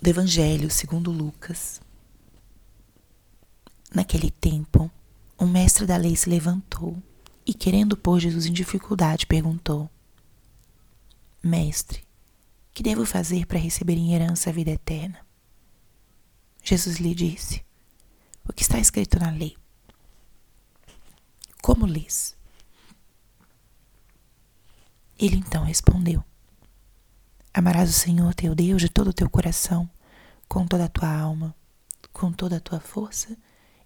do Evangelho segundo Lucas. Naquele tempo, um mestre da lei se levantou e, querendo pôr Jesus em dificuldade, perguntou: Mestre, que devo fazer para receber em herança a vida eterna? Jesus lhe disse: O que está escrito na lei? Como lês? Ele então respondeu: Amarás o Senhor teu Deus de todo o teu coração, com toda a tua alma, com toda a tua força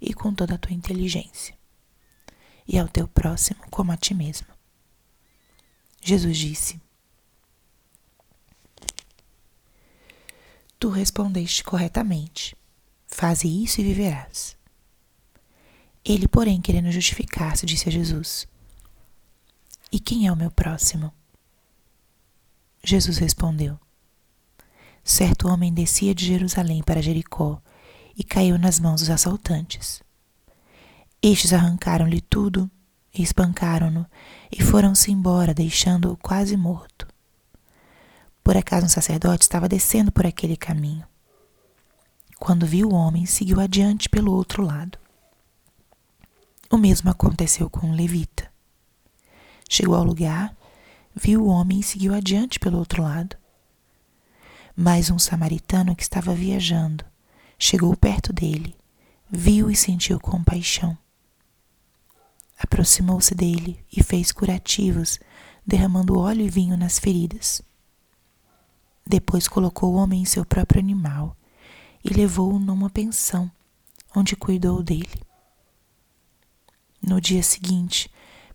e com toda a tua inteligência, e ao teu próximo como a ti mesmo. Jesus disse: Tu respondeste corretamente. Faze isso e viverás. Ele, porém, querendo justificar-se, disse a Jesus: E quem é o meu próximo? Jesus respondeu: Certo homem descia de Jerusalém para Jericó e caiu nas mãos dos assaltantes. Estes arrancaram-lhe tudo espancaram-no e foram-se embora, deixando-o quase morto. Por acaso um sacerdote estava descendo por aquele caminho. Quando viu o homem, seguiu adiante pelo outro lado. O mesmo aconteceu com um levita. Chegou ao lugar viu o homem e seguiu adiante pelo outro lado. Mas um samaritano que estava viajando chegou perto dele, viu e sentiu compaixão. Aproximou-se dele e fez curativos, derramando óleo e vinho nas feridas. Depois colocou o homem em seu próprio animal e levou-o numa pensão, onde cuidou dele. No dia seguinte,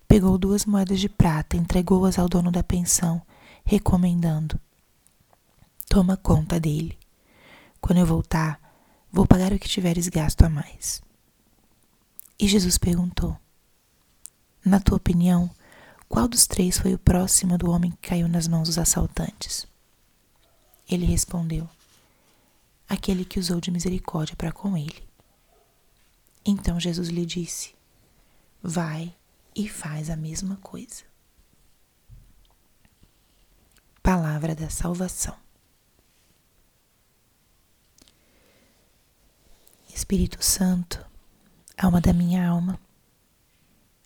Pegou duas moedas de prata, entregou-as ao dono da pensão, recomendando: Toma conta dele. Quando eu voltar, vou pagar o que tiveres gasto a mais. E Jesus perguntou: Na tua opinião, qual dos três foi o próximo do homem que caiu nas mãos dos assaltantes? Ele respondeu: Aquele que usou de misericórdia para com ele. Então Jesus lhe disse: Vai e faz a mesma coisa. Palavra da Salvação. Espírito Santo, alma da minha alma,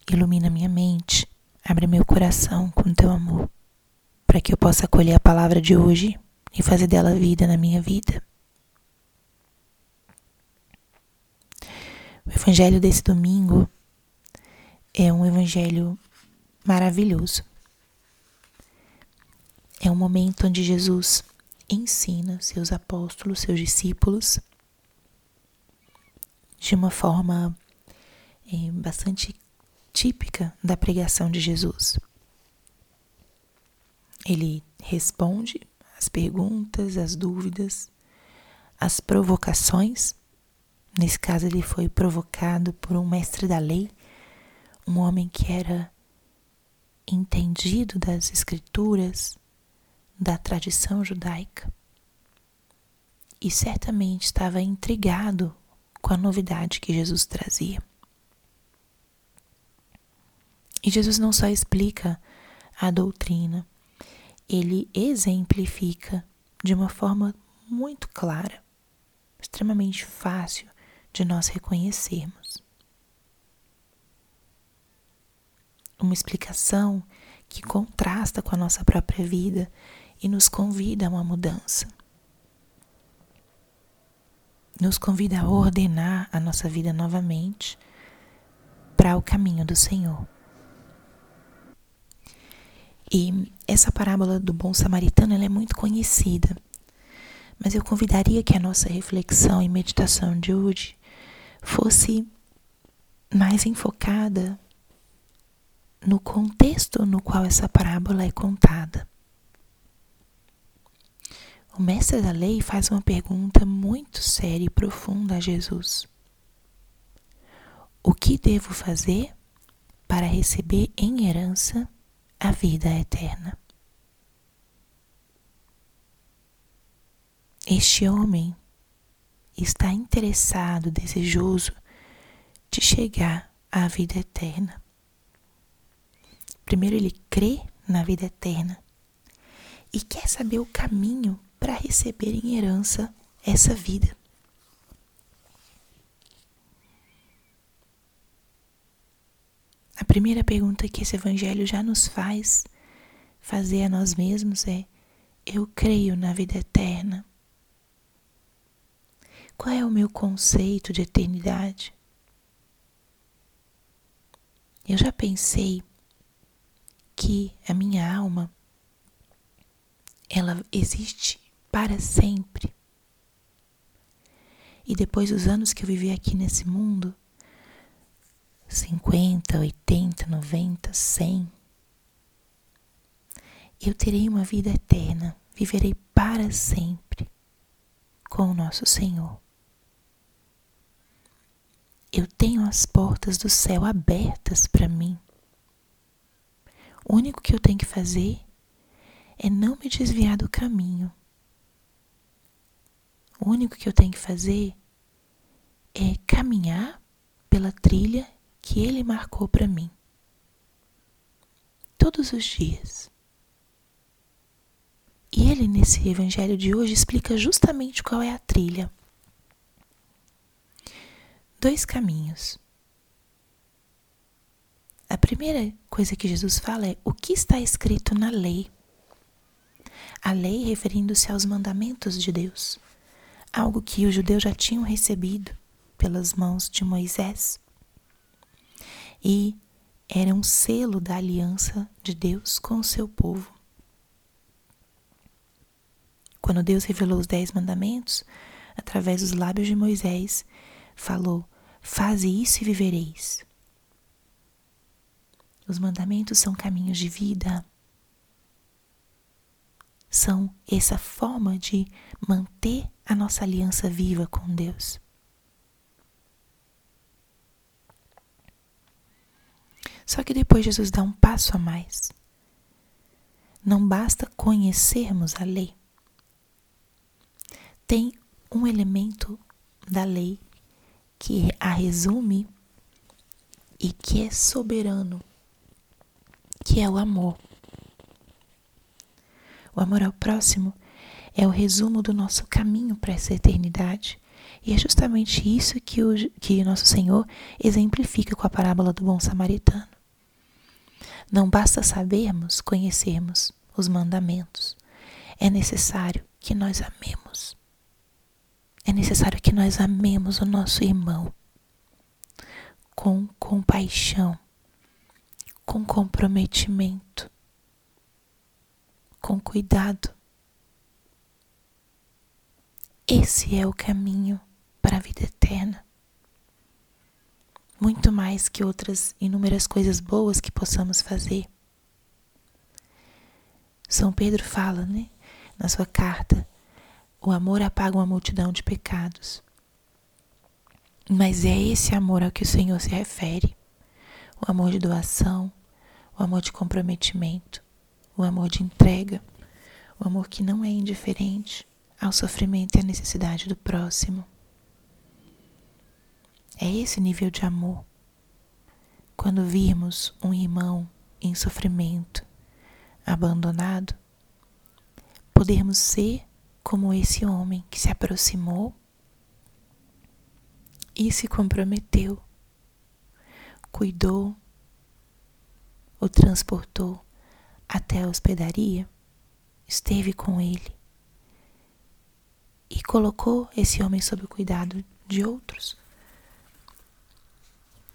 ilumina minha mente, abre meu coração com teu amor, para que eu possa acolher a palavra de hoje e fazer dela vida na minha vida. O evangelho desse domingo é um evangelho maravilhoso. É um momento onde Jesus ensina seus apóstolos, seus discípulos, de uma forma é, bastante típica da pregação de Jesus. Ele responde as perguntas, as dúvidas, as provocações. Nesse caso, ele foi provocado por um mestre da lei um homem que era entendido das escrituras, da tradição judaica, e certamente estava intrigado com a novidade que Jesus trazia. E Jesus não só explica a doutrina, ele exemplifica de uma forma muito clara, extremamente fácil de nós reconhecermos. Uma explicação que contrasta com a nossa própria vida e nos convida a uma mudança. Nos convida a ordenar a nossa vida novamente para o caminho do Senhor. E essa parábola do bom samaritano é muito conhecida, mas eu convidaria que a nossa reflexão e meditação de hoje fosse mais enfocada no contexto no qual essa parábola é contada. O mestre da lei faz uma pergunta muito séria e profunda a Jesus: O que devo fazer para receber em herança a vida eterna? Este homem está interessado, desejoso de chegar à vida eterna. Primeiro, ele crê na vida eterna e quer saber o caminho para receber em herança essa vida. A primeira pergunta que esse evangelho já nos faz fazer a nós mesmos é: eu creio na vida eterna? Qual é o meu conceito de eternidade? Eu já pensei que a minha alma ela existe para sempre. E depois dos anos que eu vivi aqui nesse mundo, 50, 80, 90, 100, eu terei uma vida eterna, viverei para sempre com o nosso Senhor. Eu tenho as portas do céu abertas para mim. O único que eu tenho que fazer é não me desviar do caminho. O único que eu tenho que fazer é caminhar pela trilha que ele marcou para mim. Todos os dias. E ele, nesse evangelho de hoje, explica justamente qual é a trilha dois caminhos. A primeira coisa que Jesus fala é o que está escrito na lei. A lei referindo-se aos mandamentos de Deus, algo que os judeus já tinham recebido pelas mãos de Moisés. E era um selo da aliança de Deus com o seu povo. Quando Deus revelou os dez mandamentos, através dos lábios de Moisés, falou: Faze isso e vivereis. Os mandamentos são caminhos de vida. São essa forma de manter a nossa aliança viva com Deus. Só que depois Jesus dá um passo a mais. Não basta conhecermos a lei. Tem um elemento da lei que a resume e que é soberano, que é o amor. O amor ao próximo é o resumo do nosso caminho para essa eternidade. E é justamente isso que o que nosso Senhor exemplifica com a parábola do bom samaritano. Não basta sabermos, conhecermos os mandamentos. É necessário que nós amemos é necessário que nós amemos o nosso irmão com compaixão, com comprometimento, com cuidado. Esse é o caminho para a vida eterna. Muito mais que outras inúmeras coisas boas que possamos fazer. São Pedro fala, né, na sua carta, o amor apaga uma multidão de pecados. Mas é esse amor ao que o Senhor se refere: o amor de doação, o amor de comprometimento, o amor de entrega, o amor que não é indiferente ao sofrimento e à necessidade do próximo. É esse nível de amor. Quando virmos um irmão em sofrimento, abandonado, podermos ser como esse homem que se aproximou e se comprometeu, cuidou, o transportou até a hospedaria, esteve com ele e colocou esse homem sob o cuidado de outros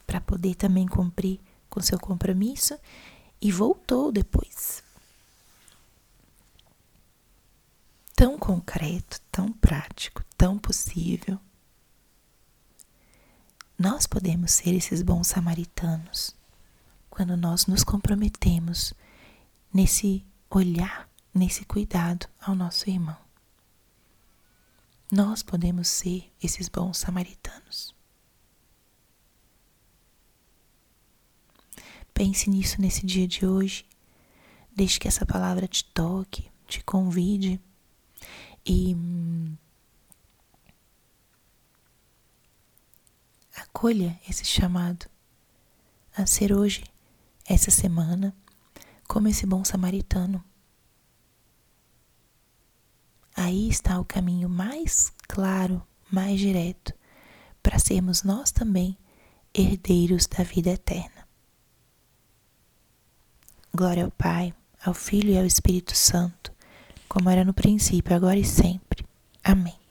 para poder também cumprir com seu compromisso e voltou depois tão concreto, tão prático, tão possível. Nós podemos ser esses bons samaritanos quando nós nos comprometemos nesse olhar, nesse cuidado ao nosso irmão. Nós podemos ser esses bons samaritanos. Pense nisso nesse dia de hoje. Deixe que essa palavra te toque, te convide e acolha esse chamado a ser hoje, essa semana, como esse bom samaritano, aí está o caminho mais claro, mais direto, para sermos nós também herdeiros da vida eterna. Glória ao Pai, ao Filho e ao Espírito Santo, como era no princípio, agora e sempre. Amém.